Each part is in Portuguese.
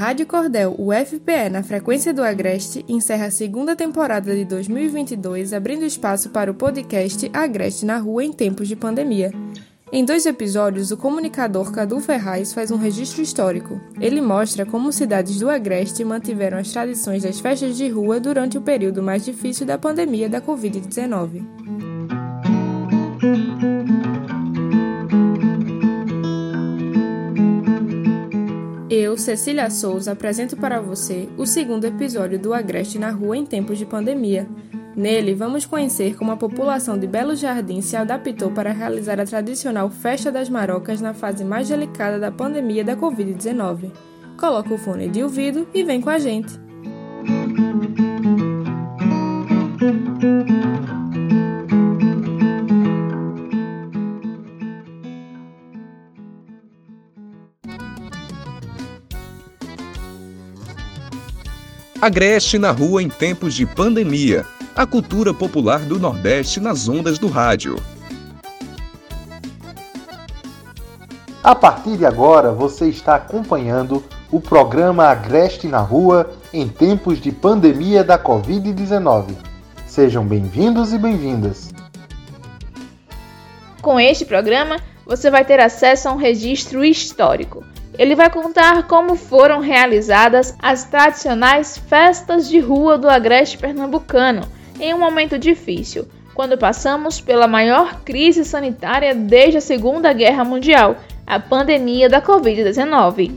Rádio Cordel UFPE na frequência do Agreste encerra a segunda temporada de 2022, abrindo espaço para o podcast Agreste na Rua em tempos de pandemia. Em dois episódios, o comunicador Cadu Ferraz faz um registro histórico. Ele mostra como cidades do Agreste mantiveram as tradições das festas de rua durante o período mais difícil da pandemia da Covid-19. Cecília Souza, apresento para você o segundo episódio do Agreste na Rua em tempos de pandemia. Nele, vamos conhecer como a população de Belo Jardim se adaptou para realizar a tradicional Festa das Marocas na fase mais delicada da pandemia da Covid-19. Coloca o fone de ouvido e vem com a gente! Agreste na rua em tempos de pandemia. A cultura popular do Nordeste nas ondas do rádio. A partir de agora, você está acompanhando o programa Agreste na Rua em tempos de pandemia da Covid-19. Sejam bem-vindos e bem-vindas. Com este programa, você vai ter acesso a um registro histórico ele vai contar como foram realizadas as tradicionais festas de rua do Agreste Pernambucano em um momento difícil, quando passamos pela maior crise sanitária desde a Segunda Guerra Mundial, a pandemia da Covid-19.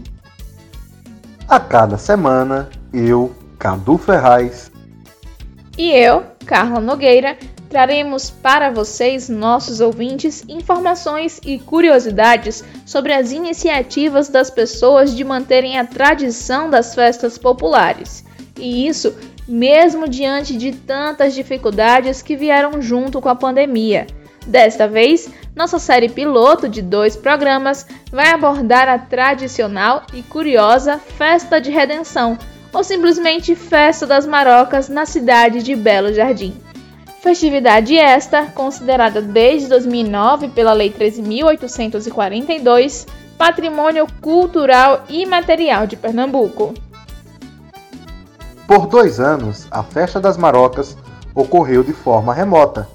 A cada semana, eu, Cadu Ferraz, e eu, Carla Nogueira, traremos para vocês, nossos ouvintes, informações e curiosidades sobre as iniciativas das pessoas de manterem a tradição das festas populares. E isso mesmo diante de tantas dificuldades que vieram junto com a pandemia. Desta vez, nossa série piloto de dois programas vai abordar a tradicional e curiosa Festa de Redenção, ou simplesmente Festa das Marocas na cidade de Belo Jardim. Festividade esta, considerada desde 2009 pela Lei 13.842, Patrimônio Cultural e Material de Pernambuco. Por dois anos, a Festa das Marocas ocorreu de forma remota.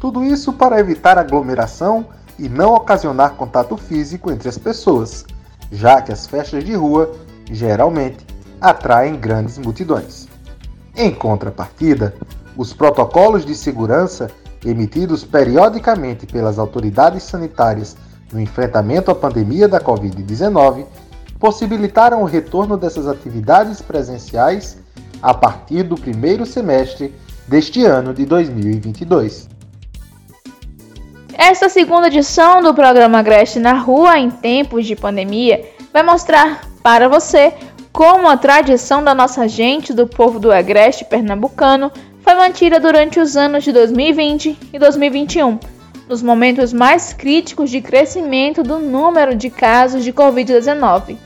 Tudo isso para evitar aglomeração e não ocasionar contato físico entre as pessoas, já que as festas de rua geralmente atraem grandes multidões. Em contrapartida, os protocolos de segurança emitidos periodicamente pelas autoridades sanitárias no enfrentamento à pandemia da Covid-19 possibilitaram o retorno dessas atividades presenciais a partir do primeiro semestre deste ano de 2022. Esta segunda edição do programa Agreste na Rua em tempos de pandemia vai mostrar para você como a tradição da nossa gente do povo do Agreste pernambucano foi mantida durante os anos de 2020 e 2021, nos momentos mais críticos de crescimento do número de casos de Covid-19.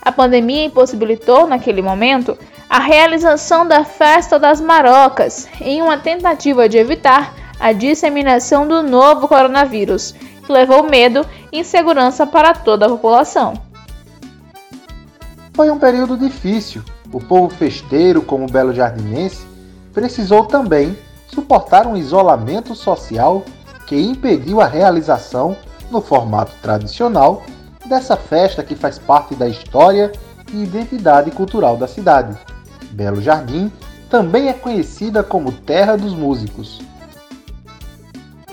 A pandemia impossibilitou, naquele momento, a realização da Festa das Marocas, em uma tentativa de evitar a disseminação do novo coronavírus, que levou medo e insegurança para toda a população. Foi um período difícil. O povo festeiro, como o belo jardinense, precisou também suportar um isolamento social que impediu a realização, no formato tradicional, dessa festa que faz parte da história e identidade cultural da cidade. Belo Jardim também é conhecida como Terra dos Músicos.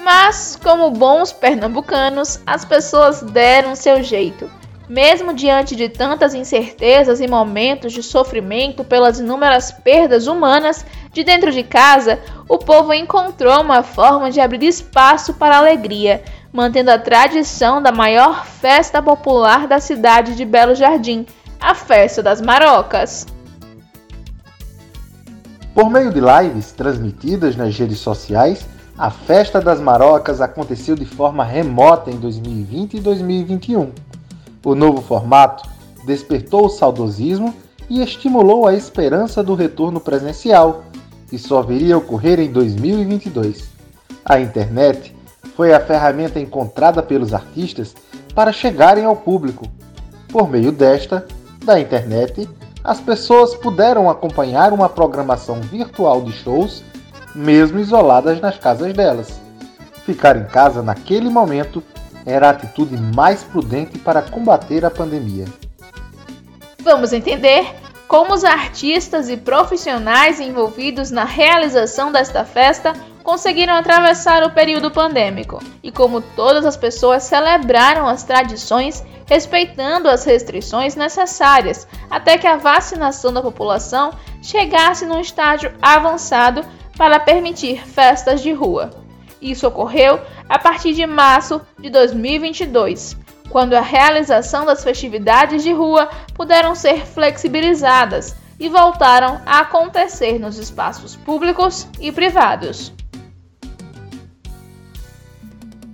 Mas, como bons pernambucanos, as pessoas deram seu jeito mesmo diante de tantas incertezas e momentos de sofrimento pelas inúmeras perdas humanas, de dentro de casa, o povo encontrou uma forma de abrir espaço para a alegria, mantendo a tradição da maior festa popular da cidade de Belo Jardim, a Festa das Marocas. Por meio de lives transmitidas nas redes sociais, a Festa das Marocas aconteceu de forma remota em 2020 e 2021 o novo formato despertou o saudosismo e estimulou a esperança do retorno presencial, que só viria a ocorrer em 2022. A internet foi a ferramenta encontrada pelos artistas para chegarem ao público. Por meio desta, da internet, as pessoas puderam acompanhar uma programação virtual de shows, mesmo isoladas nas casas delas. Ficar em casa naquele momento era a atitude mais prudente para combater a pandemia. Vamos entender como os artistas e profissionais envolvidos na realização desta festa conseguiram atravessar o período pandêmico e como todas as pessoas celebraram as tradições respeitando as restrições necessárias até que a vacinação da população chegasse num estágio avançado para permitir festas de rua. Isso ocorreu a partir de março de 2022, quando a realização das festividades de rua puderam ser flexibilizadas e voltaram a acontecer nos espaços públicos e privados.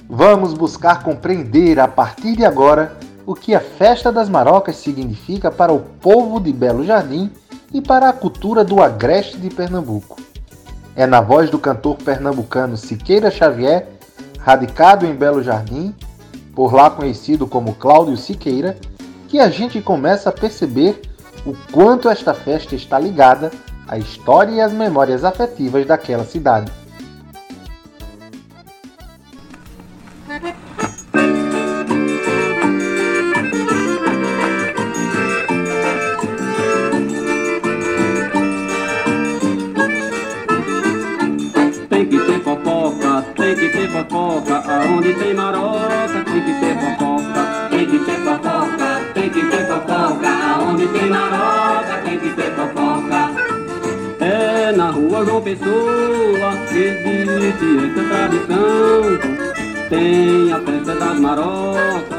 Vamos buscar compreender a partir de agora o que a Festa das Marocas significa para o povo de Belo Jardim e para a cultura do Agreste de Pernambuco. É na voz do cantor pernambucano Siqueira Xavier, radicado em Belo Jardim, por lá conhecido como Cláudio Siqueira, que a gente começa a perceber o quanto esta festa está ligada à história e às memórias afetivas daquela cidade. Fofoca, aonde tem maroca, tem que ter fofoca, tem que ter fofoca, tem que ter fofoca, aonde tem maroca, tem que ter fofoca. É na rua João Pessoa que existe essa tradição, tem a festa das marocas,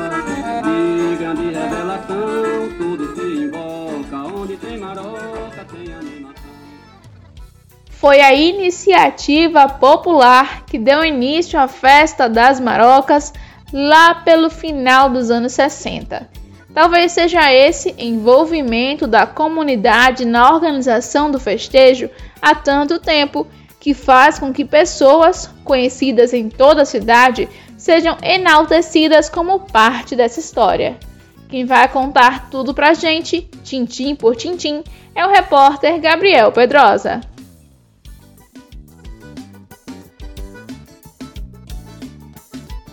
foi a iniciativa popular que deu início à festa das marocas lá pelo final dos anos 60. Talvez seja esse envolvimento da comunidade na organização do festejo há tanto tempo que faz com que pessoas conhecidas em toda a cidade sejam enaltecidas como parte dessa história. Quem vai contar tudo pra gente, tintim por tintim, é o repórter Gabriel Pedrosa.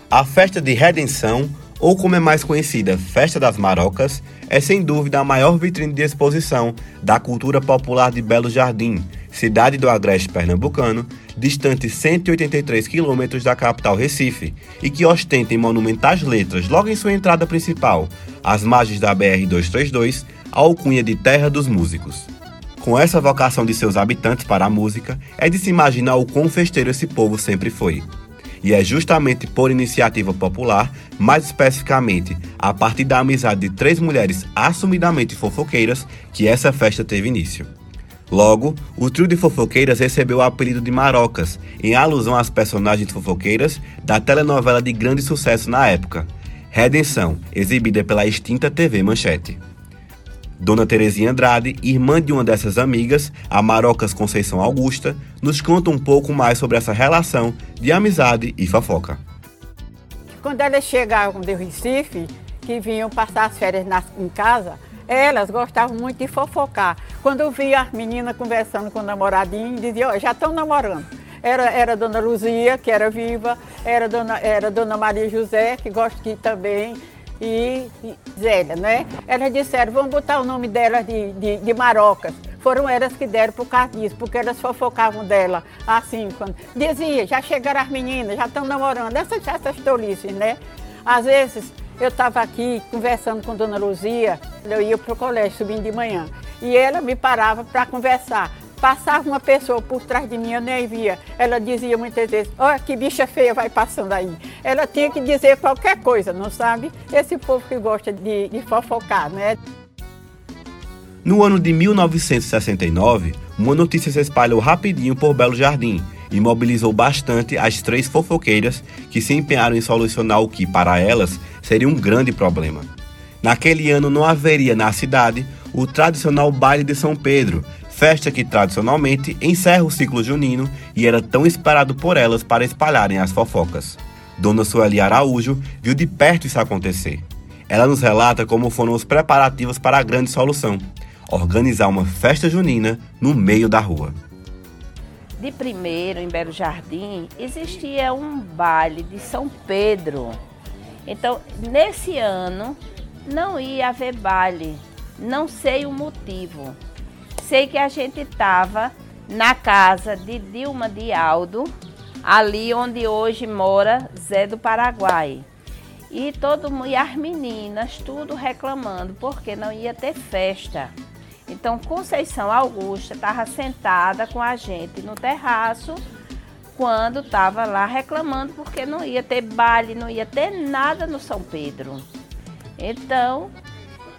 A festa de redenção, ou como é mais conhecida, Festa das Marocas, é sem dúvida a maior vitrine de exposição da cultura popular de Belo Jardim, cidade do agreste pernambucano, distante 183 quilômetros da capital Recife, e que ostenta em monumentais letras, logo em sua entrada principal, às margens da BR-232, a alcunha de Terra dos Músicos. Com essa vocação de seus habitantes para a música, é de se imaginar o quão festeiro esse povo sempre foi e é justamente por iniciativa popular, mais especificamente a partir da amizade de três mulheres assumidamente fofoqueiras, que essa festa teve início. Logo, o trio de fofoqueiras recebeu o apelido de Marocas, em alusão às personagens fofoqueiras da telenovela de grande sucesso na época, Redenção, exibida pela extinta TV Manchete. Dona Terezinha Andrade, irmã de uma dessas amigas, a Marocas Conceição Augusta, nos conta um pouco mais sobre essa relação de amizade e fofoca. Quando elas chegavam do Recife, que vinham passar as férias na, em casa, elas gostavam muito de fofocar. Quando eu via as meninas conversando com o namoradinho, diziam, oh, já estão namorando. Era, era a Dona Luzia, que era viva, era a Dona, era Dona Maria José, que gosta de também, e, Zélia, né? Elas disseram, vamos botar o nome dela de, de, de Marocas. Foram elas que deram por causa disso, porque elas fofocavam dela assim, quando dizia, já chegaram as meninas, já estão namorando, essas, essas tolices, né? Às vezes eu estava aqui conversando com Dona Luzia, eu ia para o colégio subindo de manhã, e ela me parava para conversar. Passava uma pessoa por trás de mim, eu nem via. Ela dizia muitas vezes, olha que bicha feia vai passando aí. Ela tinha que dizer qualquer coisa, não sabe? Esse povo que gosta de, de fofocar, né? No ano de 1969, uma notícia se espalhou rapidinho por Belo Jardim e mobilizou bastante as três fofoqueiras que se empenharam em solucionar o que, para elas, seria um grande problema. Naquele ano não haveria na cidade o tradicional baile de São Pedro, festa que tradicionalmente encerra o ciclo junino e era tão esperado por elas para espalharem as fofocas. Dona Sueli Araújo viu de perto isso acontecer. Ela nos relata como foram os preparativos para a grande solução. organizar uma festa junina no meio da rua. De primeiro, em Belo Jardim, existia um baile de São Pedro. Então, nesse ano, não ia haver baile. Não sei o motivo. Sei que a gente estava na casa de Dilma de Aldo, ali onde hoje mora Zé do Paraguai. E todo e as meninas tudo reclamando porque não ia ter festa. Então Conceição Augusta estava sentada com a gente no terraço quando estava lá reclamando porque não ia ter baile, não ia ter nada no São Pedro. Então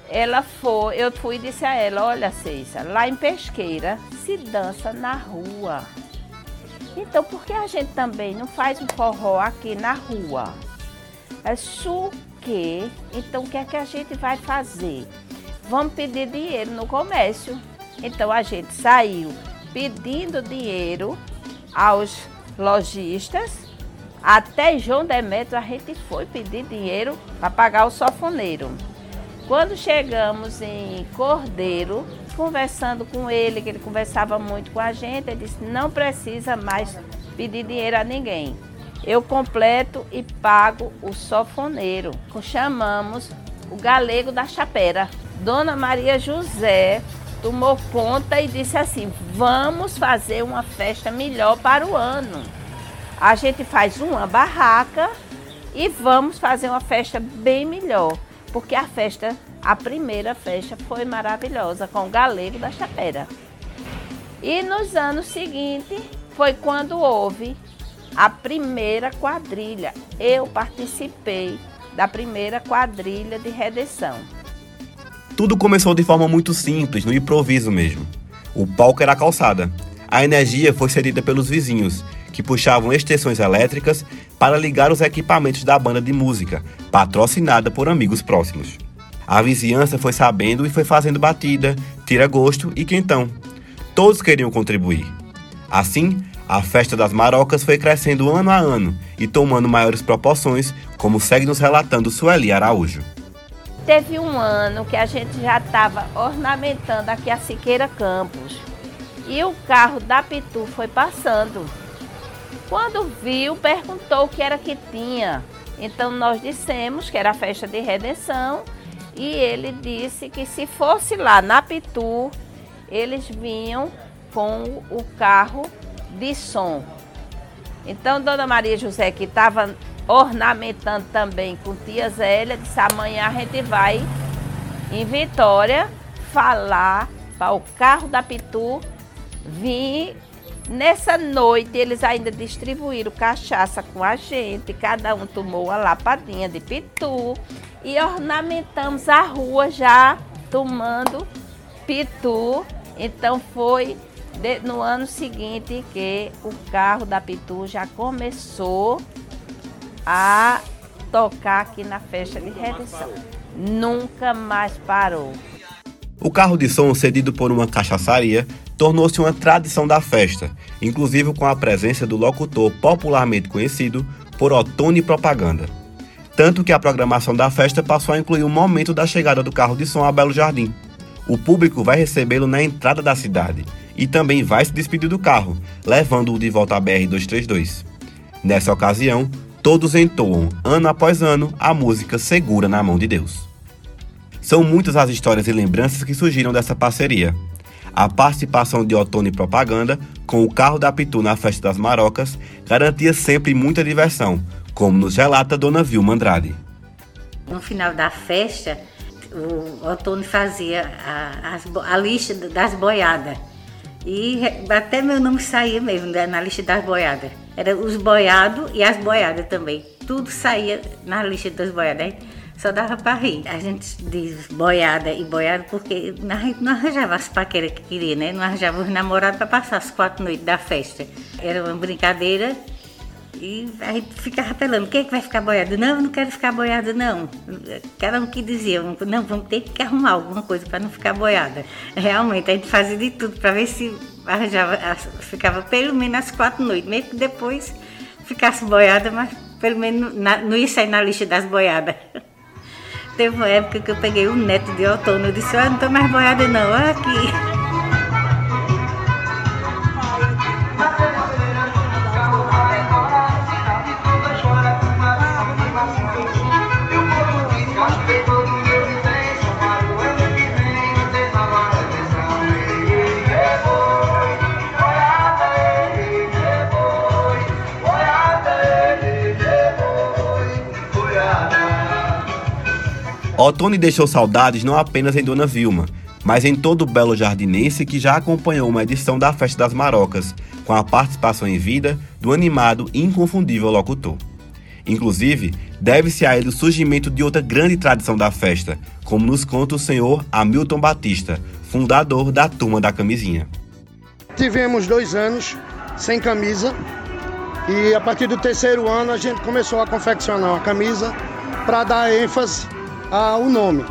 ela foi, eu fui e disse a ela, olha Ceissa, lá em Pesqueira se dança na rua. Então por que a gente também não faz um forró aqui na rua? É o que? Então o que é que a gente vai fazer? Vamos pedir dinheiro no comércio. Então a gente saiu pedindo dinheiro aos lojistas. Até João Demetrio a gente foi pedir dinheiro para pagar o sofoneiro. Quando chegamos em Cordeiro, conversando com ele, que ele conversava muito com a gente, ele disse: não precisa mais pedir dinheiro a ninguém. Eu completo e pago o sofoneiro. Chamamos o galego da chapera. Dona Maria José tomou conta e disse assim: vamos fazer uma festa melhor para o ano. A gente faz uma barraca e vamos fazer uma festa bem melhor porque a festa, a primeira festa foi maravilhosa com o galego da chapera. E nos anos seguintes foi quando houve a primeira quadrilha. Eu participei da primeira quadrilha de redenção. Tudo começou de forma muito simples, no improviso mesmo. O palco era a calçada. A energia foi cedida pelos vizinhos, que puxavam extensões elétricas para ligar os equipamentos da banda de música, patrocinada por amigos próximos. A vizinhança foi sabendo e foi fazendo batida, tira-gosto e quentão. Todos queriam contribuir. Assim, a festa das marocas foi crescendo ano a ano e tomando maiores proporções, como segue nos relatando Sueli Araújo. Teve um ano que a gente já estava ornamentando aqui a Siqueira Campos e o carro da Pitu foi passando. Quando viu, perguntou o que era que tinha. Então nós dissemos que era a festa de redenção e ele disse que se fosse lá na Pitu, eles vinham com o carro de som. Então Dona Maria José, que estava ornamentando também com tia Zélia, disse amanhã a gente vai em Vitória falar para o carro da Pitu vir Nessa noite, eles ainda distribuíram cachaça com a gente, cada um tomou uma lapadinha de pitu e ornamentamos a rua já tomando pitu. Então foi de, no ano seguinte que o carro da Pitu já começou a tocar aqui na festa de redenção. Nunca mais parou. O carro de som, cedido por uma cachaçaria, tornou-se uma tradição da festa, inclusive com a presença do locutor popularmente conhecido por Otone Propaganda. Tanto que a programação da festa passou a incluir o momento da chegada do carro de som a Belo Jardim. O público vai recebê-lo na entrada da cidade e também vai se despedir do carro, levando-o de volta à BR-232. Nessa ocasião, todos entoam, ano após ano, a música Segura na Mão de Deus. São muitas as histórias e lembranças que surgiram dessa parceria. A participação de Otone Propaganda com o carro da Pitu na Festa das Marocas garantia sempre muita diversão, como nos relata Dona Vilma Andrade. No final da festa, o Otone fazia a, a, lista das boiadas. E até meu nome saía mesmo né, na lista das boiadas. Era os boiados e as boiadas também. Tudo saía na lista das boiadas só dava para rir. A gente diz boiada e boiada porque não arranjava as paqueras que queria, né? Não arranjava os namorados para passar as quatro noites da festa. Era uma brincadeira e a gente ficava apelando, quem é que vai ficar boiado? Não, eu não quero ficar boiada, não. Cada um que dizia, não, vamos ter que arrumar alguma coisa para não ficar boiada. Realmente, a gente fazia de tudo para ver se arranjava, ficava pelo menos as quatro noites, mesmo que depois ficasse boiada, mas pelo menos não ia sair na lista das boiadas. Teve uma época que eu peguei o neto de outono. Eu disse, olha, não tô mais boiada não, olha aqui. Otone deixou saudades não apenas em Dona Vilma, mas em todo o belo jardinense que já acompanhou uma edição da Festa das Marocas, com a participação em vida do animado e inconfundível locutor. Inclusive, deve-se a ele o surgimento de outra grande tradição da festa, como nos conta o senhor Hamilton Batista, fundador da Turma da Camisinha. Tivemos dois anos sem camisa e a partir do terceiro ano a gente começou a confeccionar a camisa para dar ênfase ao nome.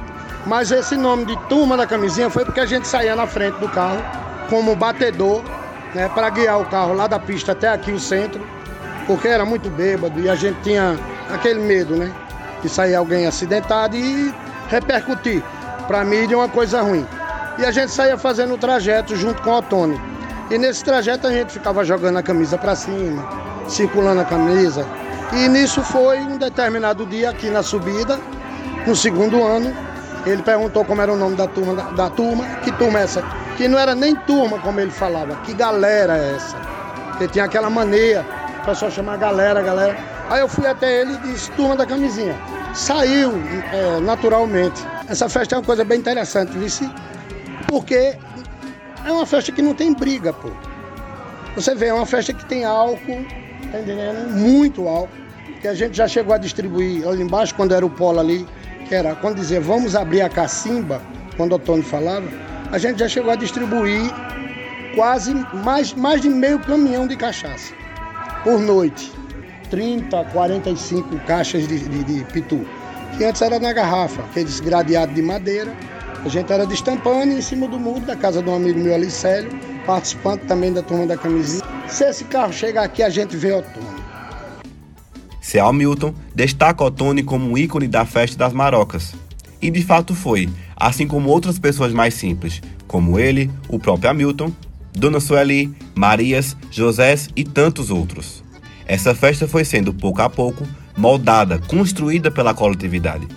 Mas esse nome de Turma da Camisinha foi porque a gente saía na frente do carro como batedor, né, para guiar o carro lá da pista até aqui o centro, porque era muito bêbado e a gente tinha aquele medo, né, de sair alguém acidentado e repercutir para a mídia uma coisa ruim. E a gente saía fazendo o trajeto junto com o Otone. E nesse trajeto a gente ficava jogando a camisa para cima, circulando a camisa. E nisso foi um determinado dia aqui na subida, no segundo ano, ele perguntou como era o nome da turma, da, da, turma, que turma é essa? Que não era nem turma, como ele falava, que galera é essa? Porque tinha aquela mania, o pessoal chamar galera, galera. Aí eu fui até ele e disse, turma da camisinha. Saiu é, naturalmente. Essa festa é uma coisa bem interessante, vice, porque é uma festa que não tem briga, pô. Você vê, é uma festa que tem álcool, tá entendendo? Muito álcool, que a gente já chegou a distribuir ali embaixo, quando era o polo ali, era quando dizia vamos abrir a cacimba, quando o Tony falava, a gente já chegou a distribuir quase mais, mais de meio caminhão de cachaça por noite. 30, 45 caixas de, de, de pitu. Que antes era na garrafa, aqueles gradeados de madeira. A gente era destampando em cima do muro da casa de um amigo meu ali, Célio, participante também da turma da camisinha. Se esse carro chegar aqui, a gente vê o Tony. Seal Milton destaca Otone como um ícone da festa das marocas. E de fato foi, assim como outras pessoas mais simples, como ele, o próprio Hamilton, Dona Sueli, Marias, Josés e tantos outros. Essa festa foi sendo, pouco a pouco, moldada, construída pela coletividade.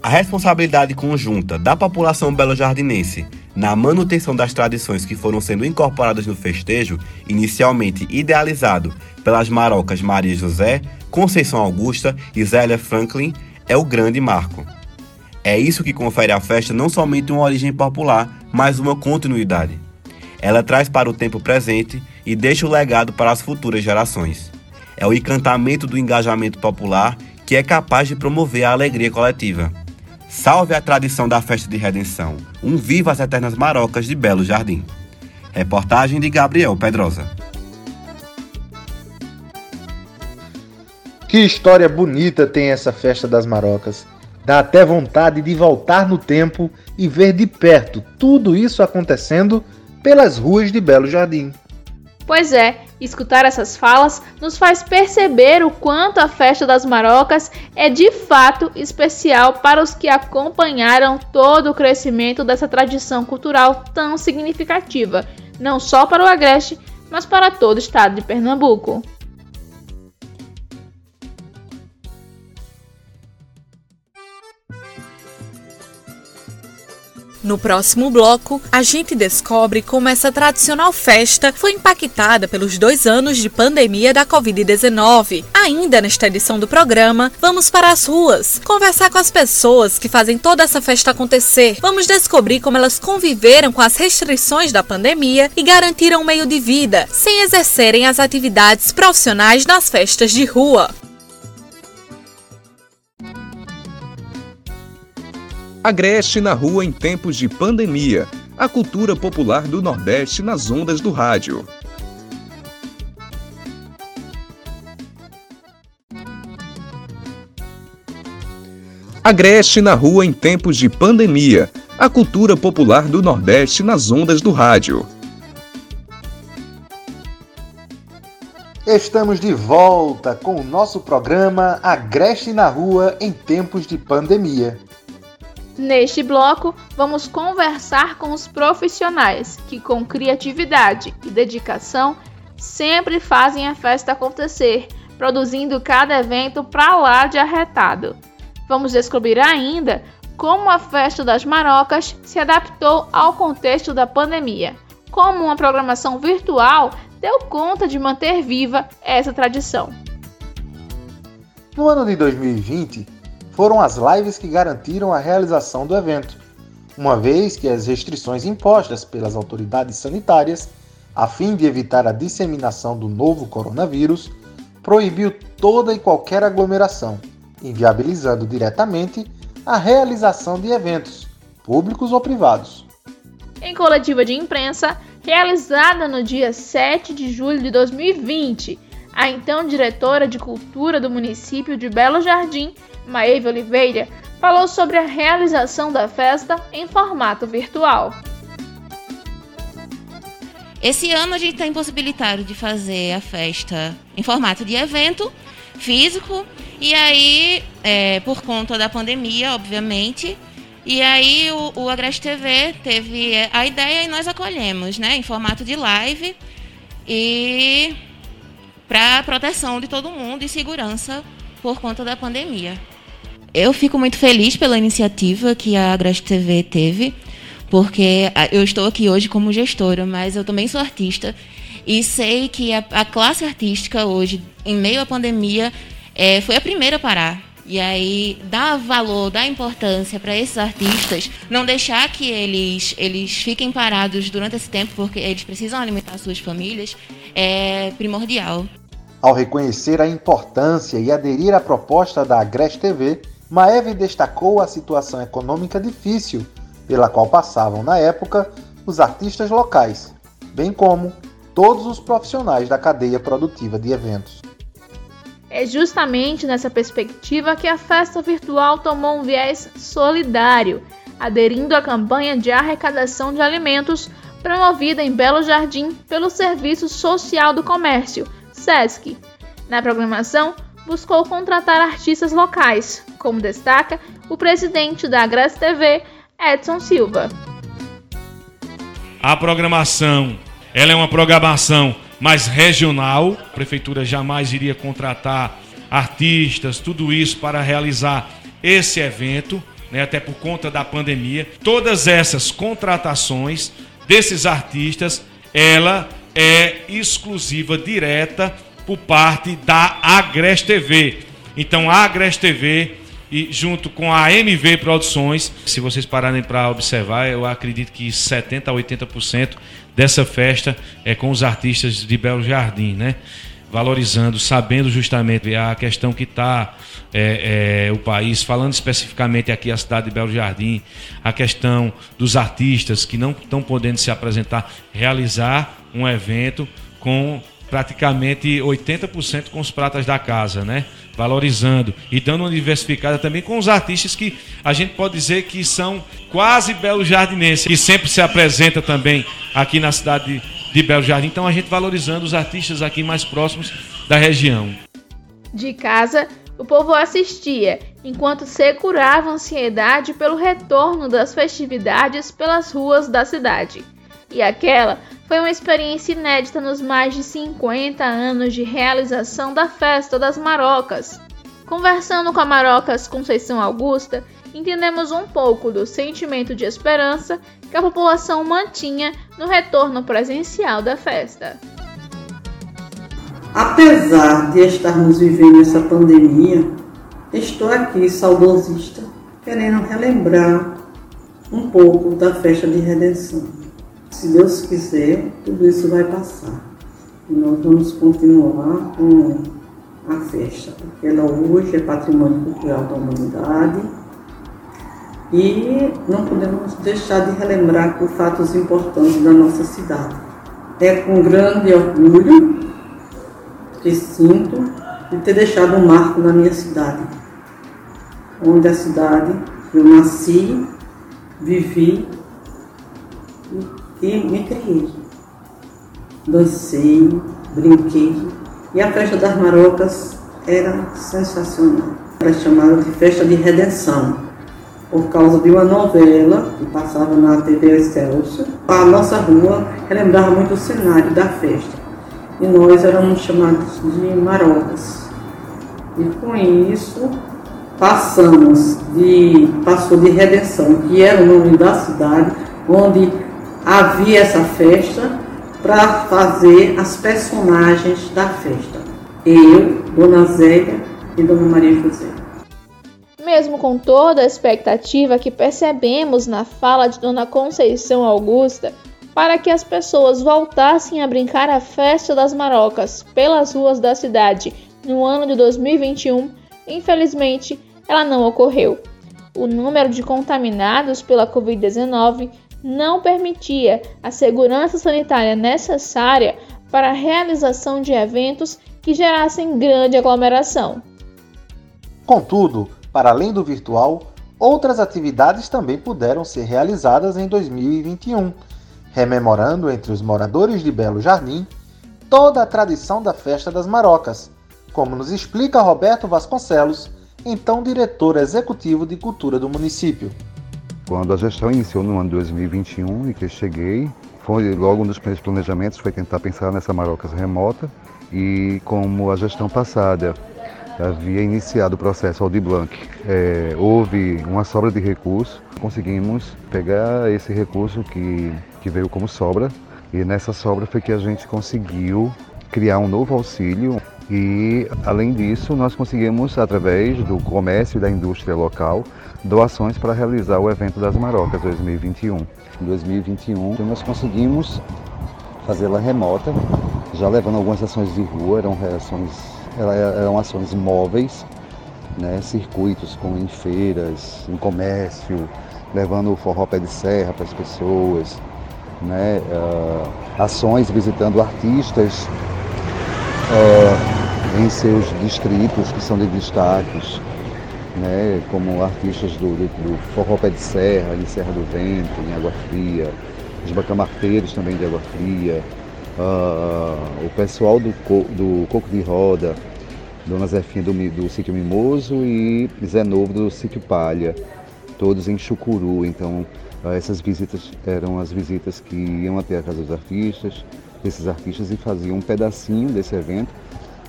A responsabilidade conjunta da população belo-jardinense na manutenção das tradições que foram sendo incorporadas no festejo, inicialmente idealizado pelas marocas Maria José, Conceição Augusta e Zélia Franklin, é o grande marco. É isso que confere à festa não somente uma origem popular, mas uma continuidade. Ela traz para o tempo presente e deixa o legado para as futuras gerações. É o encantamento do engajamento popular que é capaz de promover a alegria coletiva. Salve a tradição da festa de redenção. Um viva as eternas marocas de Belo Jardim. Reportagem de Gabriel Pedrosa. Que história bonita tem essa festa das marocas. Dá até vontade de voltar no tempo e ver de perto tudo isso acontecendo pelas ruas de Belo Jardim. Pois é, escutar essas falas nos faz perceber o quanto a festa das marocas é de fato especial para os que acompanharam todo o crescimento dessa tradição cultural tão significativa, não só para o Agreste, mas para todo o estado de Pernambuco. No próximo bloco, a gente descobre como essa tradicional festa foi impactada pelos dois anos de pandemia da Covid-19. Ainda nesta edição do programa, vamos para as ruas, conversar com as pessoas que fazem toda essa festa acontecer. Vamos descobrir como elas conviveram com as restrições da pandemia e garantiram um meio de vida, sem exercerem as atividades profissionais nas festas de rua. Agreste na rua em tempos de pandemia. A cultura popular do Nordeste nas ondas do rádio. Agreste na rua em tempos de pandemia. A cultura popular do Nordeste nas ondas do rádio. Estamos de volta com o nosso programa Agreste na Rua em Tempos de Pandemia. Neste bloco, vamos conversar com os profissionais que, com criatividade e dedicação, sempre fazem a festa acontecer, produzindo cada evento para lá de arretado. Vamos descobrir ainda como a festa das marocas se adaptou ao contexto da pandemia, como uma programação virtual deu conta de manter viva essa tradição. No ano de 2020, foram as lives que garantiram a realização do evento, uma vez que as restrições impostas pelas autoridades sanitárias, a fim de evitar a disseminação do novo coronavírus, proibiu toda e qualquer aglomeração, inviabilizando diretamente a realização de eventos, públicos ou privados. Em coletiva de imprensa, realizada no dia 7 de julho de 2020, a então diretora de Cultura do município de Belo Jardim, Maeve Oliveira, falou sobre a realização da festa em formato virtual. Esse ano a gente está impossibilitado de fazer a festa em formato de evento físico, e aí, é, por conta da pandemia, obviamente, e aí o, o Agreste TV teve a ideia e nós acolhemos, né, em formato de live e para proteção de todo mundo e segurança por conta da pandemia. Eu fico muito feliz pela iniciativa que a Agreste TV teve, porque eu estou aqui hoje como gestora, mas eu também sou artista e sei que a, a classe artística hoje, em meio à pandemia, é, foi a primeira a parar. E aí, dar valor, dar importância para esses artistas, não deixar que eles, eles fiquem parados durante esse tempo, porque eles precisam alimentar suas famílias, é primordial. Ao reconhecer a importância e aderir à proposta da Agreste TV, Maeve destacou a situação econômica difícil pela qual passavam na época os artistas locais, bem como todos os profissionais da cadeia produtiva de eventos. É justamente nessa perspectiva que a festa virtual tomou um viés solidário, aderindo à campanha de arrecadação de alimentos promovida em Belo Jardim pelo Serviço Social do Comércio, SESC. Na programação, buscou contratar artistas locais, como destaca o presidente da Graça TV, Edson Silva. A programação, ela é uma programação mais regional. A prefeitura jamais iria contratar artistas, tudo isso para realizar esse evento, né, até por conta da pandemia. Todas essas contratações desses artistas, ela é exclusiva direta por parte da Agreste TV. Então a Agreste TV e junto com a MV Produções, se vocês pararem para observar, eu acredito que 70 a 80% dessa festa é com os artistas de Belo Jardim, né? Valorizando, sabendo justamente a questão que está é, é, o país, falando especificamente aqui a cidade de Belo Jardim, a questão dos artistas que não estão podendo se apresentar, realizar um evento com praticamente 80% com os pratas da casa, né? Valorizando e dando uma diversificada também com os artistas que a gente pode dizer que são quase belo jardinenses, que sempre se apresenta também aqui na cidade de Belo Jardim. Então a gente valorizando os artistas aqui mais próximos da região. De casa, o povo assistia enquanto se curava a ansiedade pelo retorno das festividades pelas ruas da cidade. E aquela foi uma experiência inédita nos mais de 50 anos de realização da Festa das Marocas. Conversando com a Marocas Conceição Augusta, entendemos um pouco do sentimento de esperança que a população mantinha no retorno presencial da festa. Apesar de estarmos vivendo essa pandemia, estou aqui saudosista, querendo relembrar um pouco da festa de redenção. Se Deus quiser, tudo isso vai passar. E nós vamos continuar com a festa, porque ela hoje é patrimônio cultural da humanidade. E não podemos deixar de relembrar por fatos importantes da nossa cidade. É com grande orgulho que sinto de ter deixado um marco na minha cidade, onde a cidade eu nasci, vivi e me criei. Dancei, brinquei e a festa das marocas era sensacional. Era chamada de festa de redenção. por causa de uma novela que passava na TV Excelso. A nossa rua relembrava muito o cenário da festa. E nós éramos chamados de marocas. E com isso, passamos de passou de Redenção, que era o nome da cidade, onde havia essa festa, para fazer as personagens da festa. Eu, Dona Zélia e Dona Maria José. Mesmo com toda a expectativa que percebemos na fala de Dona Conceição Augusta, para que as pessoas voltassem a brincar a festa das marocas pelas ruas da cidade no ano de 2021, infelizmente ela não ocorreu. O número de contaminados pela Covid-19 não permitia a segurança sanitária necessária para a realização de eventos que gerassem grande aglomeração. Contudo, para além do virtual, outras atividades também puderam ser realizadas em 2021, rememorando entre os moradores de Belo Jardim toda a tradição da Festa das Marocas, como nos explica Roberto Vasconcelos, então diretor executivo de cultura do município. Quando a gestão iniciou no ano de 2021 e que cheguei, foi logo um dos primeiros planejamentos foi tentar pensar nessa Marocas remota e como a gestão passada havia iniciado o processo Aldi Blanc, é, houve uma sobra de recursos, conseguimos pegar esse recurso que, que veio como sobra e nessa sobra foi que a gente conseguiu criar um novo auxílio e, além disso, nós conseguimos, através do comércio e da indústria local, doações para realizar o evento das Marocas 2021. Em 2021, nós conseguimos fazê-la remota, já levando algumas ações de rua, eram ações, eram ações móveis, né, circuitos com em feiras, em comércio, levando o forró pé de serra para as pessoas, né, uh, ações visitando artistas uh, em seus distritos que são de destaques, né, como artistas do, do, do Forró Pé de Serra, em Serra do Vento, em Água Fria, os bacamarteiros também de Água Fria, uh, o pessoal do, do Coco de Roda, Dona Zefinha do, do Sítio Mimoso e Zé Novo do Sítio Palha, todos em Chucuru. Então, uh, essas visitas eram as visitas que iam até a casa dos artistas, desses artistas e faziam um pedacinho desse evento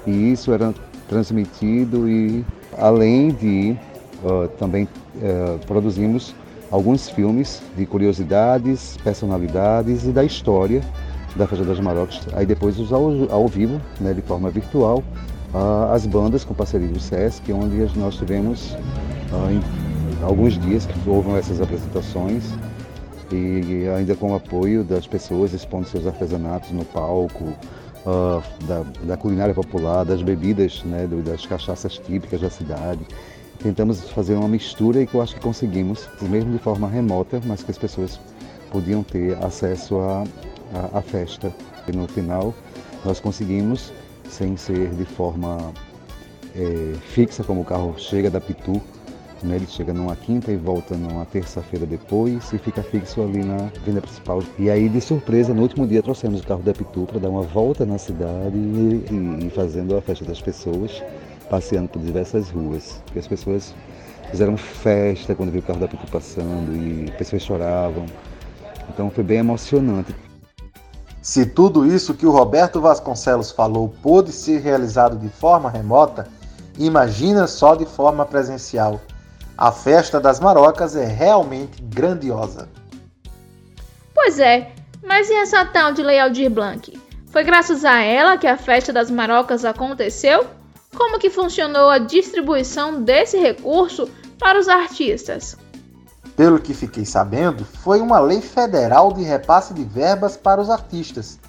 e isso era transmitido e além de uh, também uh, produzimos alguns filmes de curiosidades, personalidades e da história da Festa das Marocas. Aí depois os ao, ao vivo, né, de forma virtual, uh, as bandas com parceria do SESC, onde nós tivemos alguns dias que houve essas apresentações e ainda com o apoio das pessoas expondo seus artesanatos no palco, uh, da, da, culinária popular, das bebidas, né, das cachaças típicas da cidade. Tentamos fazer uma mistura e que eu acho que conseguimos, mesmo de forma remota, mas que as pessoas podiam ter acesso à festa. E no final, nós conseguimos, sem ser de forma é, fixa, como o carro chega da Pitu, né? Ele chega numa quinta e volta numa terça-feira depois e fica fixo ali na venda principal. E aí, de surpresa, no último dia trouxemos o carro da Pitu para dar uma volta na cidade e, e, fazendo a festa das pessoas, passeando por diversas ruas. Porque as pessoas fizeram festa quando viu o carro da Pitu passando e pessoas choravam. Então foi bem emocionante. Se tudo isso que o Roberto Vasconcelos falou pôde ser realizado de forma remota, imagina só de forma presencial. A festa das marocas é realmente grandiosa. Pois é, mas e essa tal de Lei Aldir Blanc? Foi graças a ela que a festa das marocas aconteceu? Como que funcionou a distribuição desse recurso para os artistas? Pelo que fiquei sabendo, foi uma lei federal de repasse de verbas para os artistas.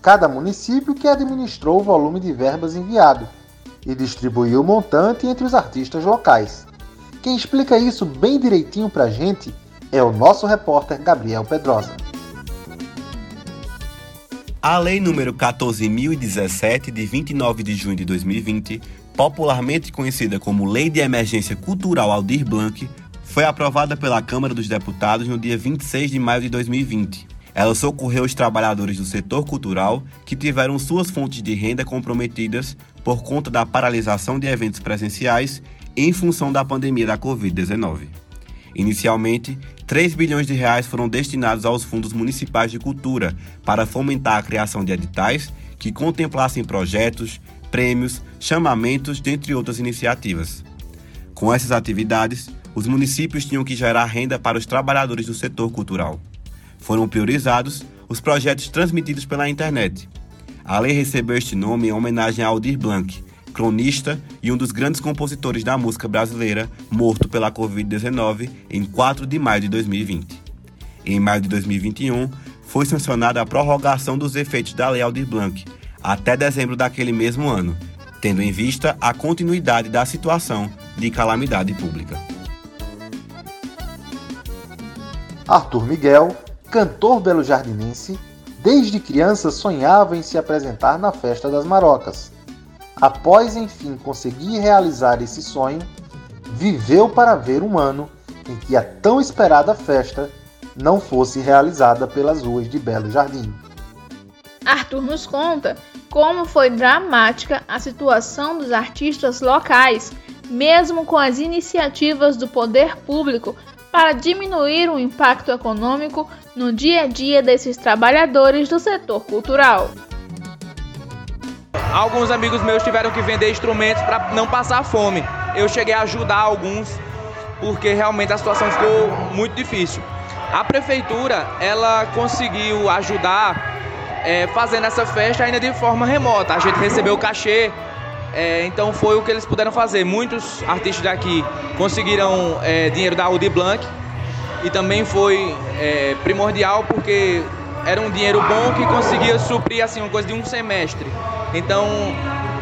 Cada município que administrou o volume de verbas enviado e distribuiu o montante entre os artistas locais. Quem explica isso bem direitinho pra gente é o nosso repórter Gabriel Pedrosa. A Lei número 14.017, de 29 de junho de 2020, popularmente conhecida como Lei de Emergência Cultural Aldir Blanc, foi aprovada pela Câmara dos Deputados no dia 26 de maio de 2020. Ela socorreu os trabalhadores do setor cultural que tiveram suas fontes de renda comprometidas por conta da paralisação de eventos presenciais em função da pandemia da Covid-19. Inicialmente, 3 bilhões de reais foram destinados aos fundos municipais de cultura para fomentar a criação de editais que contemplassem projetos, prêmios, chamamentos, dentre outras iniciativas. Com essas atividades, os municípios tinham que gerar renda para os trabalhadores do setor cultural. Foram priorizados os projetos transmitidos pela internet. A lei recebeu este nome em homenagem a Aldir Blanc, cronista e um dos grandes compositores da música brasileira, morto pela Covid-19 em 4 de maio de 2020. Em maio de 2021, foi sancionada a prorrogação dos efeitos da Lei Aldir Blanc até dezembro daquele mesmo ano, tendo em vista a continuidade da situação de calamidade pública. Arthur Miguel, cantor belo-jardinense, desde criança sonhava em se apresentar na Festa das Marocas após enfim conseguir realizar esse sonho, viveu para ver um ano em que a tão esperada festa não fosse realizada pelas ruas de Belo Jardim. Arthur nos conta como foi dramática a situação dos artistas locais, mesmo com as iniciativas do poder público para diminuir o impacto econômico no dia a dia desses trabalhadores do setor cultural. Alguns amigos meus tiveram que vender instrumentos para não passar fome. Eu cheguei a ajudar alguns porque realmente a situação ficou muito difícil. A prefeitura ela conseguiu ajudar é, fazendo essa festa ainda de forma remota. A gente recebeu o cachê, é, então foi o que eles puderam fazer. Muitos artistas daqui conseguiram é, dinheiro da Audi Blanc e também foi é, primordial porque era um dinheiro bom que conseguia suprir assim uma coisa de um semestre. Então,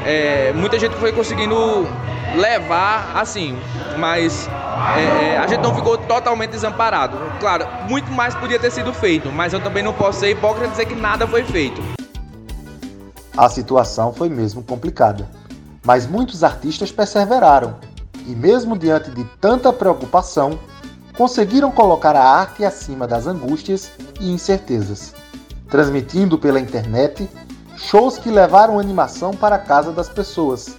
é, muita gente foi conseguindo levar assim, mas é, é, a gente não ficou totalmente desamparado. Claro, muito mais podia ter sido feito, mas eu também não posso ser hipócrita e dizer que nada foi feito. A situação foi mesmo complicada, mas muitos artistas perseveraram e, mesmo diante de tanta preocupação, conseguiram colocar a arte acima das angústias e incertezas, transmitindo pela internet shows que levaram animação para a casa das pessoas.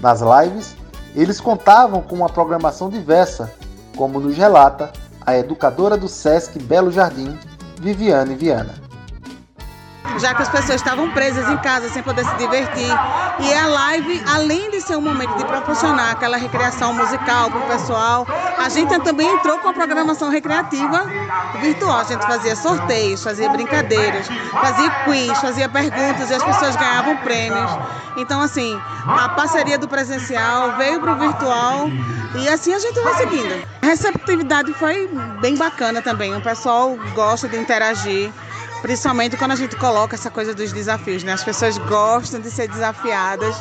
Nas lives, eles contavam com uma programação diversa, como nos relata a educadora do SESC Belo Jardim, Viviane Viana já que as pessoas estavam presas em casa sem poder se divertir. E a live, além de ser um momento de proporcionar aquela recreação musical para o pessoal, a gente também entrou com a programação recreativa virtual. A gente fazia sorteios, fazia brincadeiras, fazia quiz, fazia perguntas e as pessoas ganhavam prêmios. Então, assim, a parceria do presencial veio para o virtual e assim a gente vai seguindo. A receptividade foi bem bacana também. O pessoal gosta de interagir. Principalmente quando a gente coloca essa coisa dos desafios, né? As pessoas gostam de ser desafiadas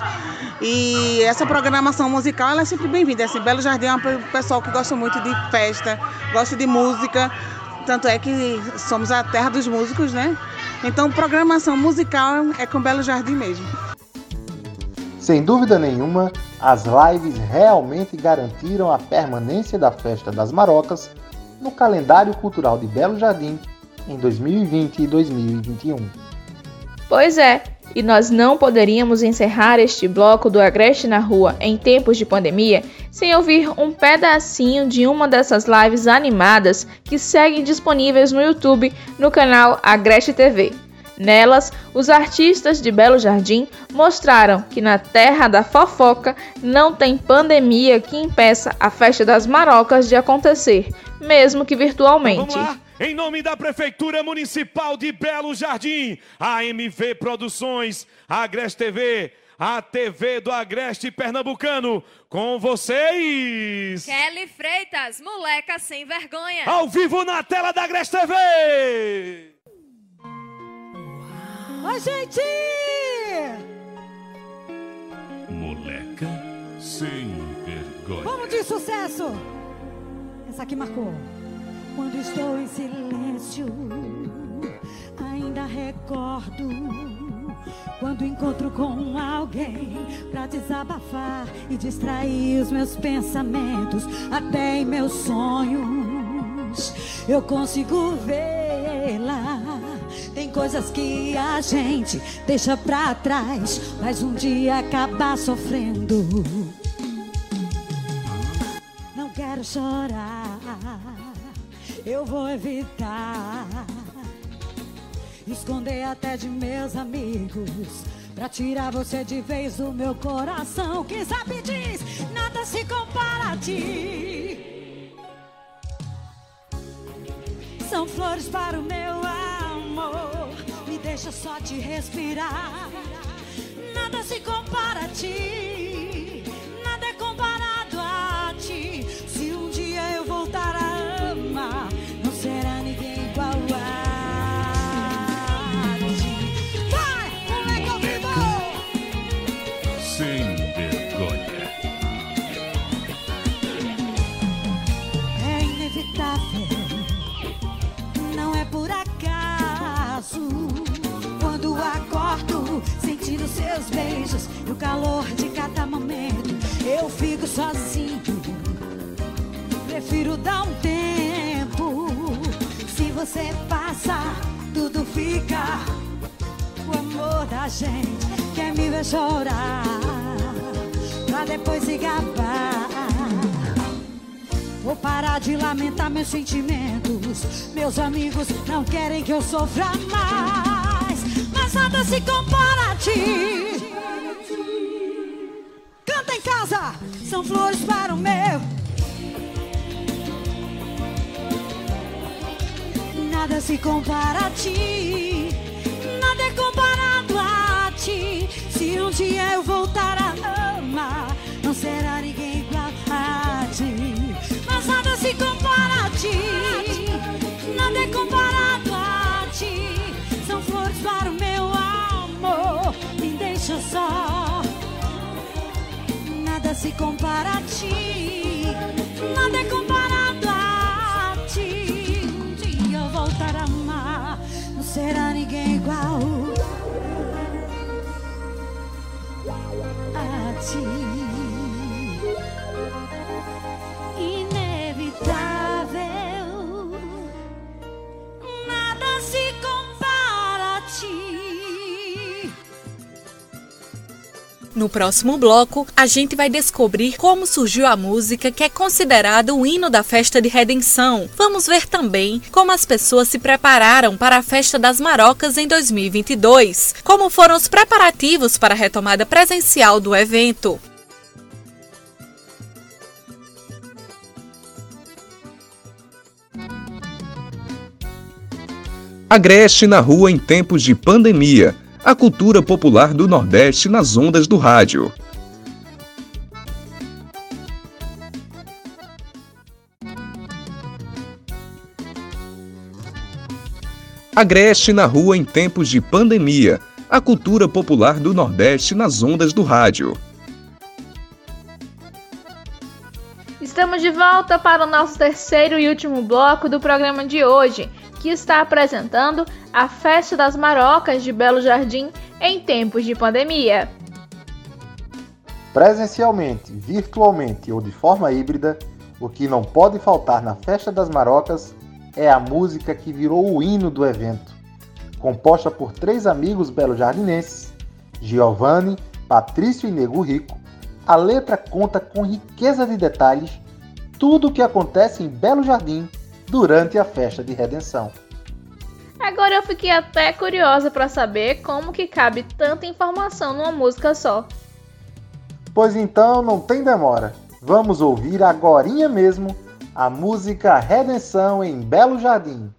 e essa programação musical ela é sempre bem-vinda. Assim, Belo Jardim é um pessoal que gosta muito de festa, gosta de música, tanto é que somos a terra dos músicos, né? Então, programação musical é com Belo Jardim mesmo. Sem dúvida nenhuma, as lives realmente garantiram a permanência da Festa das Marocas no calendário cultural de Belo Jardim em 2020 e 2021. Pois é, e nós não poderíamos encerrar este bloco do Agreste na Rua em tempos de pandemia sem ouvir um pedacinho de uma dessas lives animadas que seguem disponíveis no YouTube no canal Agreste TV. Nelas, os artistas de Belo Jardim mostraram que na terra da fofoca não tem pandemia que impeça a festa das marocas de acontecer, mesmo que virtualmente. Em nome da Prefeitura Municipal de Belo Jardim, a MV Produções, a Agreste TV, a TV do Agreste Pernambucano, com vocês. Kelly Freitas, moleca sem vergonha. Ao vivo na tela da Agreste TV. Oi, gente! Moleca sem vergonha. Vamos de sucesso! Essa aqui marcou. Quando estou em silêncio, ainda recordo. Quando encontro com alguém pra desabafar e distrair os meus pensamentos, até em meus sonhos, eu consigo vê-la. Tem coisas que a gente deixa pra trás, mas um dia acaba sofrendo. Não quero chorar eu vou evitar. Esconder até de meus amigos. Pra tirar você de vez do meu coração. Quem sabe diz, nada se compara a ti. São flores para o meu amor. Me deixa só te respirar. Nada se compara a ti. Sentindo seus beijos e o calor de cada momento, eu fico sozinho. Prefiro dar um tempo. Se você passa, tudo fica. O amor da gente quer me ver chorar, pra depois se gabar. Vou parar de lamentar meus sentimentos. Meus amigos não querem que eu sofra mais. Nada se compara a ti. Canta em casa, são flores para o meu. Nada se compara a ti. Nada é comparado a ti. Se um dia eu voltar a amar, não será ninguém igual a ti. Mas nada se compara a ti. Nada é comparado se compara a ti. Nada é comparado a ti. Um dia eu voltar a amar. Não será ninguém igual a ti. Inevitável. Nada se compara a ti. No próximo bloco, a gente vai descobrir como surgiu a música que é considerada o hino da festa de redenção. Vamos ver também como as pessoas se prepararam para a festa das Marocas em 2022, como foram os preparativos para a retomada presencial do evento. Agreste na rua em tempos de pandemia. A cultura popular do Nordeste nas ondas do rádio. Agreste na rua em tempos de pandemia. A cultura popular do Nordeste nas ondas do rádio. Estamos de volta para o nosso terceiro e último bloco do programa de hoje, que está apresentando a Festa das Marocas de Belo Jardim em tempos de pandemia. Presencialmente, virtualmente ou de forma híbrida, o que não pode faltar na Festa das Marocas é a música que virou o hino do evento. Composta por três amigos belo-jardinenses, Giovanni, Patrício e Nego Rico, a letra conta com riqueza de detalhes tudo o que acontece em Belo Jardim durante a festa de redenção. Agora eu fiquei até curiosa para saber como que cabe tanta informação numa música só. Pois então, não tem demora. Vamos ouvir agorinha mesmo a música Redenção em Belo Jardim.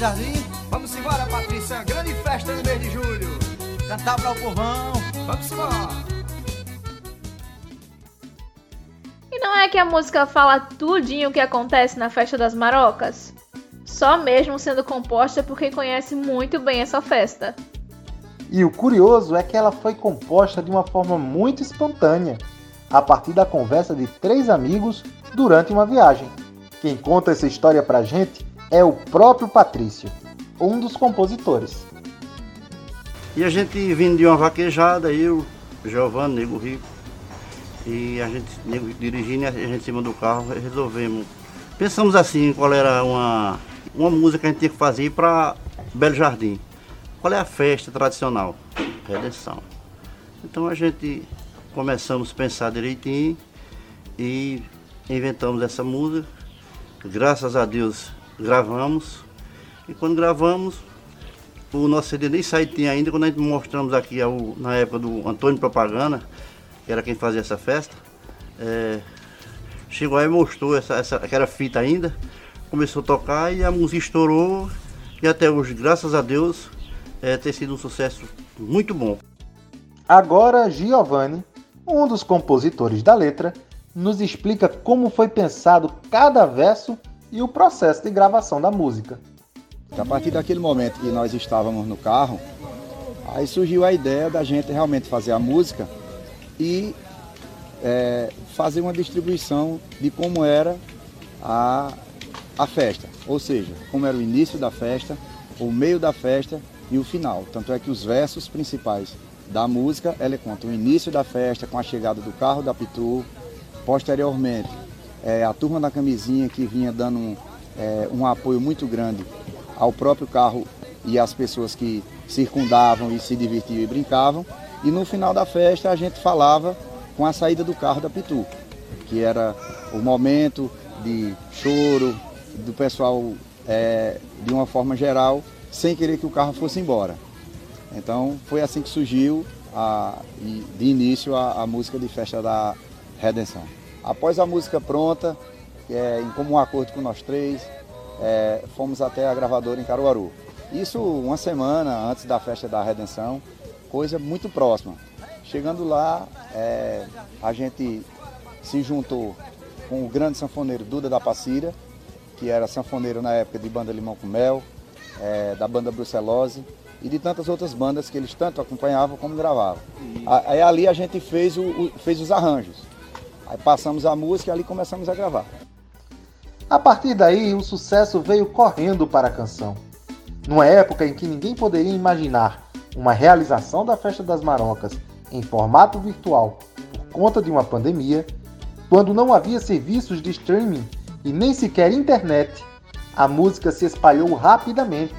Jardim? Vamos embora, Patrícia, grande festa no mês de julho. Cantar para o povão. Vamos embora. E não é que a música fala tudinho o que acontece na festa das marocas? Só mesmo sendo composta por quem conhece muito bem essa festa. E o curioso é que ela foi composta de uma forma muito espontânea, a partir da conversa de três amigos durante uma viagem. Quem conta essa história pra gente é o próprio Patrício, um dos compositores. E a gente vindo de uma vaquejada, eu, Giovanni, Nego Rico, e a gente dirigindo, a gente em cima do carro, resolvemos. Pensamos assim, qual era uma, uma música que a gente tinha que fazer para Belo Jardim. Qual é a festa tradicional? Redenção. Então a gente começamos a pensar direitinho e inventamos essa música. Graças a Deus gravamos. E quando gravamos, o nosso CD nem site tinha ainda, quando a gente mostramos aqui ao- na época do Antônio Propaganda, que era quem fazia essa festa, é, chegou aí e mostrou essa, essa, aquela fita ainda, começou a tocar e a música estourou e até hoje, graças a Deus, é, tem sido um sucesso muito bom. Agora, Giovanni, um dos compositores da letra, nos explica como foi pensado cada verso e o processo de gravação da música. A partir daquele momento que nós estávamos no carro, aí surgiu a ideia da gente realmente fazer a música e é, fazer uma distribuição de como era a, a festa. Ou seja, como era o início da festa, o meio da festa e o final. Tanto é que os versos principais da música, ela conta o início da festa com a chegada do carro da Pitu, posteriormente é, a turma da camisinha que vinha dando um, é, um apoio muito grande ao próprio carro e às pessoas que circundavam e se divertiam e brincavam. E no final da festa a gente falava com a saída do carro da Pitu, que era o momento de choro do pessoal é, de uma forma geral, sem querer que o carro fosse embora. Então foi assim que surgiu a, de início a, a música de Festa da Redenção. Após a música pronta, é, em comum acordo com nós três, é, fomos até a gravadora em Caruaru. Isso uma semana antes da festa da Redenção, coisa muito próxima. Chegando lá, é, a gente se juntou com o grande sanfoneiro Duda da Passira, que era sanfoneiro na época de Banda Limão com Mel, é, da banda Brucelose e de tantas outras bandas que eles tanto acompanhavam como gravavam. Aí ali a gente fez, o, o- fez os arranjos. Aí passamos a música e ali começamos a gravar. A partir daí, o sucesso veio correndo para a canção. Numa época em que ninguém poderia imaginar uma realização da Festa das Marocas em formato virtual por conta de uma pandemia, quando não havia serviços de streaming e nem sequer internet, a música se espalhou rapidamente.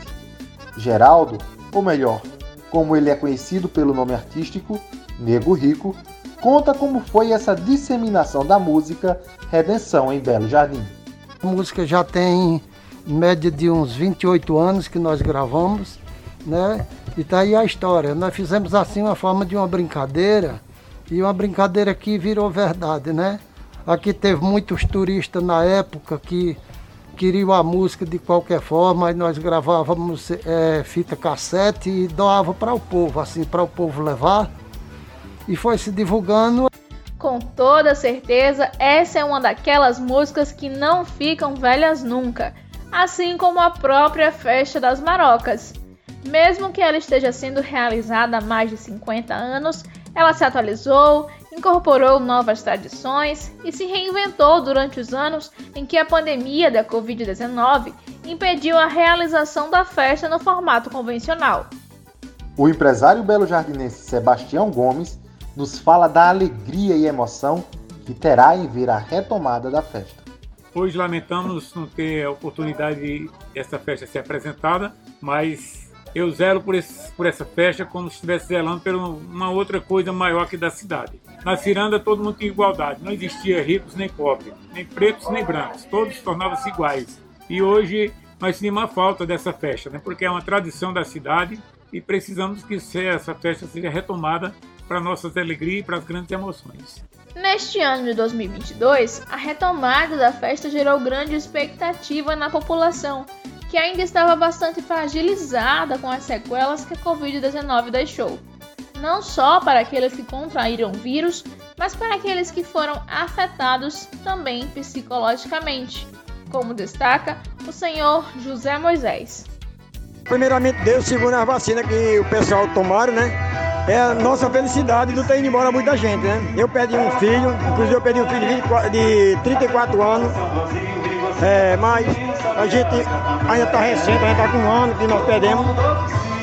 Geraldo, ou melhor, como ele é conhecido pelo nome artístico, Nego Rico, conta como foi essa disseminação da música Redenção em Belo Jardim. A música já tem média de uns 28 anos que nós gravamos, né? E tá aí a história. Nós fizemos assim uma forma de uma brincadeira e uma brincadeira que virou verdade, né? Aqui teve muitos turistas na época que queriam a música de qualquer forma, e nós gravávamos é, fita cassete e doava para o povo, assim, para o povo levar. E foi se divulgando. Com toda certeza, essa é uma daquelas músicas que não ficam velhas nunca, assim como a própria Festa das Marocas. Mesmo que ela esteja sendo realizada há mais de 50 anos, ela se atualizou, incorporou novas tradições e se reinventou durante os anos em que a pandemia da Covid-19 impediu a realização da festa no formato convencional. O empresário belo-jardinense Sebastião Gomes nos fala da alegria e emoção que terá em ver a retomada da festa. Hoje lamentamos não ter a oportunidade dessa festa ser apresentada, mas eu zelo por, esse, por essa festa como se estivesse zelando por uma outra coisa maior que da cidade. Na ciranda todo mundo tinha igualdade, não existia ricos nem pobres, nem pretos nem brancos, todos tornavam-se iguais. E hoje nós sentimos a falta dessa festa, né? porque é uma tradição da cidade e precisamos que essa festa seja retomada para nossas alegrias e para as grandes emoções. Neste ano de 2022, a retomada da festa gerou grande expectativa na população, que ainda estava bastante fragilizada com as sequelas que a Covid-19 deixou. Não só para aqueles que contraíram o vírus, mas para aqueles que foram afetados também psicologicamente, como destaca o senhor José Moisés. Primeiramente, Deus segura a vacina que o pessoal tomaram, né? É a nossa felicidade de não ter ido embora muita gente, né? Eu perdi um filho, inclusive eu perdi um filho de, 24, de 34 anos, é, mas a gente ainda está recente, a gente está com um ano que nós perdemos.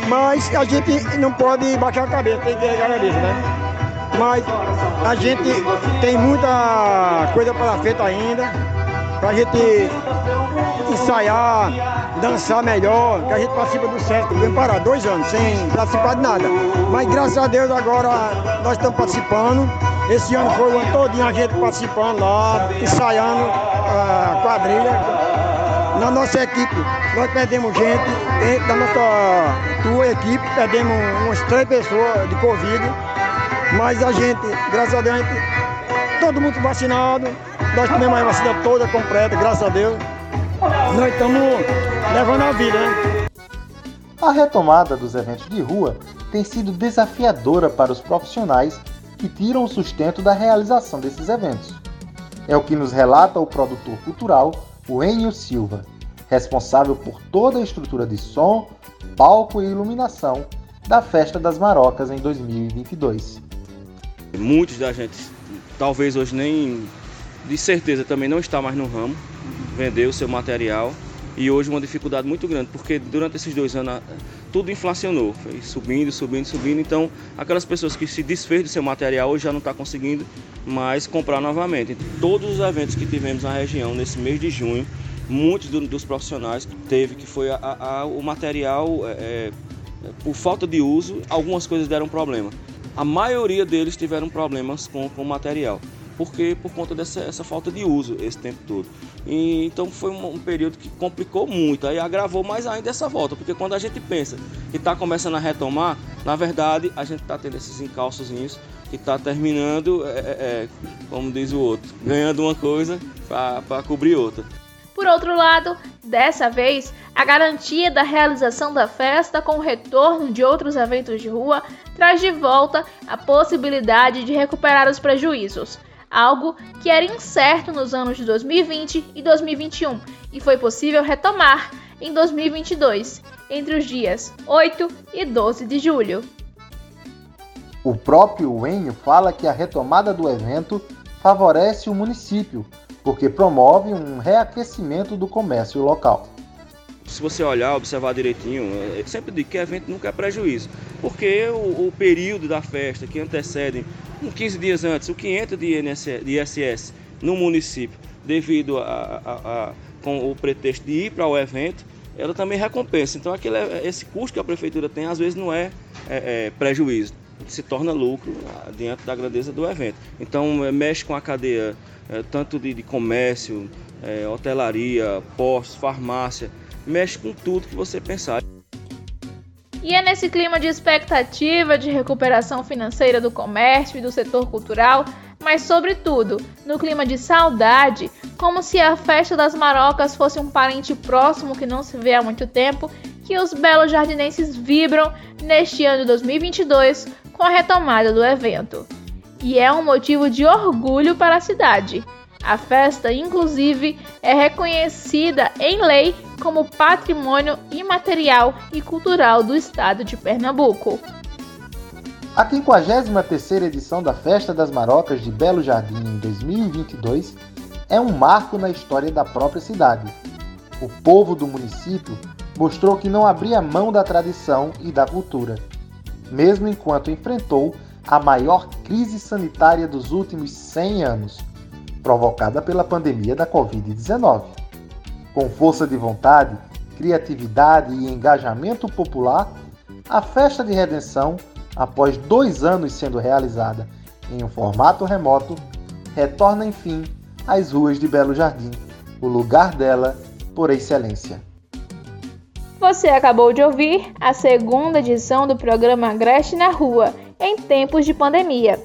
Mas a gente não pode baixar a cabeça, tem que erguer a cabeça, né? Mas a gente tem muita coisa para feita ainda, para a gente ensaiar, dançar melhor, que a gente participa do SESC, vem parar dois anos sem participar de nada. Mas graças a Deus agora nós estamos participando. Esse ano foi o ano todinho a gente participando lá, ensaiando a quadrilha. Na nossa equipe, nós perdemos gente, da nossa tua equipe, perdemos umas três pessoas de Covid, mas a gente, graças a Deus, todo mundo vacinado, nós tomamos a vacina toda completa, graças a Deus. Nós estamos levando a vida, né? A retomada dos eventos de rua tem sido desafiadora para os profissionais que tiram o sustento da realização desses eventos. É o que nos relata o produtor cultural o Enio Silva, responsável por toda a estrutura de som, palco e iluminação da Festa das Marocas em 2022. Muitos da gente, talvez hoje nem de certeza também não está mais no ramo, vendeu seu material e hoje uma dificuldade muito grande, porque durante esses dois anos tudo inflacionou, foi subindo, subindo, subindo. Então, aquelas pessoas que se desfez do seu material hoje já não está conseguindo mais comprar novamente. Todos os eventos que tivemos na região nesse mês de junho, muitos do, dos profissionais teve que foi a, a, o material é, é, por falta de uso, algumas coisas deram problema. A maioria deles tiveram problemas com o material porque por conta dessa essa falta de uso esse tempo todo. E, então foi um, um, período que complicou muito, aí agravou mais ainda essa volta, porque quando a gente pensa que está começando a retomar, na verdade a gente está tendo esses encalçozinhos que está terminando, é, é, é, como diz o outro, ganhando uma coisa para cobrir outra. Por outro lado, dessa vez, a garantia da realização da festa com o retorno de outros eventos de rua traz de volta a possibilidade de recuperar os prejuízos algo que era incerto nos anos de 2020 e 2021 e foi possível retomar em 2022, entre os dias 8 e 12 de julho. O próprio Enio fala que a retomada do evento favorece o município, porque promove um reaquecimento do comércio local. Se você olhar, observar direitinho, eu sempre digo que evento nunca é prejuízo, porque o, o período da festa que antecede, 15 dias antes, o que entra de, ISS no município, devido a, a, a com o pretexto de ir para o evento, ela também recompensa. Então, aquele, esse custo que a prefeitura tem, às vezes, não é, é, é prejuízo, se torna lucro ah, diante da grandeza do evento. Então, é, mexe com a cadeia é, tanto de, de comércio, é, hotelaria, postos, farmácia, mexe com tudo que você pensar. E é nesse clima de expectativa de recuperação financeira do comércio e do setor cultural, mas sobretudo no clima de saudade, como se a festa das marocas fosse um parente próximo que não se vê há muito tempo, que os belos jardinenses vibram neste ano de 2022 com a retomada do evento. E é um motivo de orgulho para a cidade. A festa, inclusive, é reconhecida em lei como patrimônio imaterial e cultural do estado de Pernambuco. A 53ª edição da Festa das Marocas de Belo Jardim em 2022 é um marco na história da própria cidade. O povo do município mostrou que não abria mão da tradição e da cultura, mesmo enquanto enfrentou a maior crise sanitária dos últimos 100 anos, provocada pela pandemia da Covid-19. Com força de vontade, criatividade e engajamento popular, a festa de redenção, após dois anos sendo realizada em um formato remoto, retorna enfim às ruas de Belo Jardim, o lugar dela por excelência. Você acabou de ouvir a segunda edição do programa Agreste na Rua, em tempos de pandemia.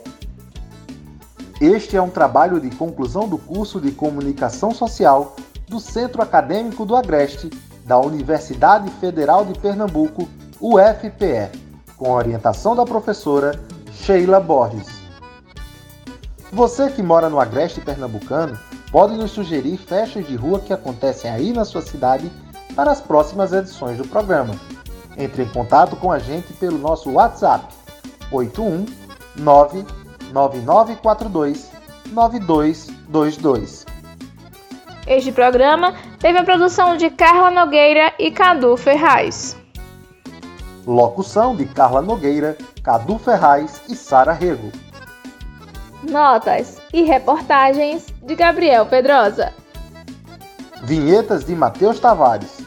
Este é um trabalho de conclusão do curso de Comunicação Social do Centro Acadêmico do Agreste, da Universidade Federal de Pernambuco, UFPE, com orientação da professora Sheila Borges. Você que mora no Agreste Pernambucano pode nos sugerir festas de rua que acontecem aí na sua cidade para as próximas edições do programa. Entre em contato com a gente pelo nosso WhatsApp 819 9942 9222. Este programa teve a produção de Carla Nogueira e Cadu Ferraz. Locução de Carla Nogueira, Cadu Ferraz e Sara Rego. Notas e reportagens de Gabriel Pedrosa. Vinhetas de Matheus Tavares.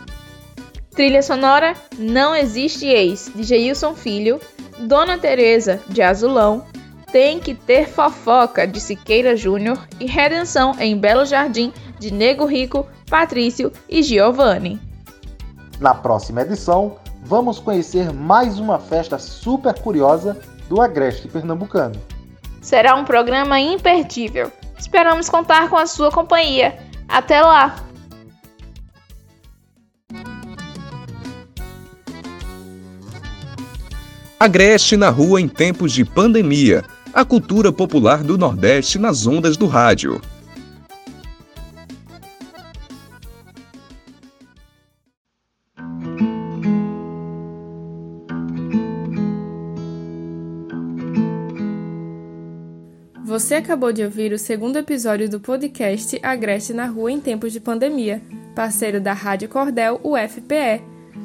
Trilha sonora Não Existe Ex, de Geilson Filho. Dona Teresa, de Azulão. Tem que ter fofoca, de Siqueira Júnior. E Redenção em Belo Jardim, de Nego Rico, Patrício e Giovanni. Na próxima edição, vamos conhecer mais uma festa super curiosa do Agreste Pernambucano. Será um programa imperdível. Esperamos contar com a sua companhia. Até lá! Agreste na rua em tempos de pandemia. A cultura popular do Nordeste nas ondas do rádio. Você acabou de ouvir o segundo episódio do podcast Agreste na Rua em Tempos de Pandemia, parceiro da Rádio Cordel UFPE.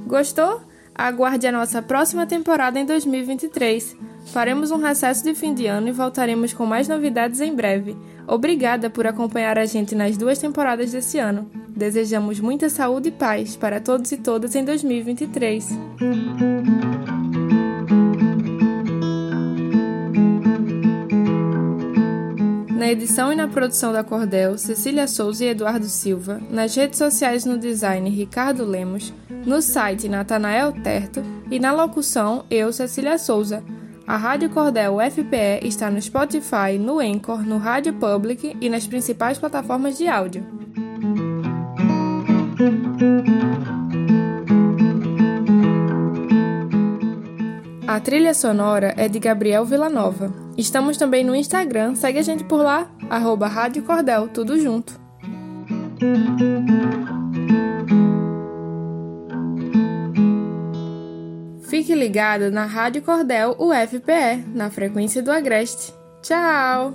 Gostou? Aguarde a nossa próxima temporada em 2023. Faremos um recesso de fim de ano e voltaremos com mais novidades em breve. Obrigada por acompanhar a gente nas duas temporadas desse ano. Desejamos muita saúde e paz para todos e todas em 2023. Na edição e na produção da Cordel, Cecília Souza e Eduardo Silva, nas redes sociais no design Ricardo Lemos, no site Natanael Terto e na locução eu, Cecília Souza. A Rádio Cordel FPE está no Spotify, no Anchor, no Rádio Public e nas principais plataformas de áudio. A trilha sonora é de Gabriel Villanova. Estamos também no Instagram, segue a gente por lá, arroba Rádio Cordel, tudo junto. Fique ligado na Rádio Cordel UFPE, na frequência do Agreste. Tchau!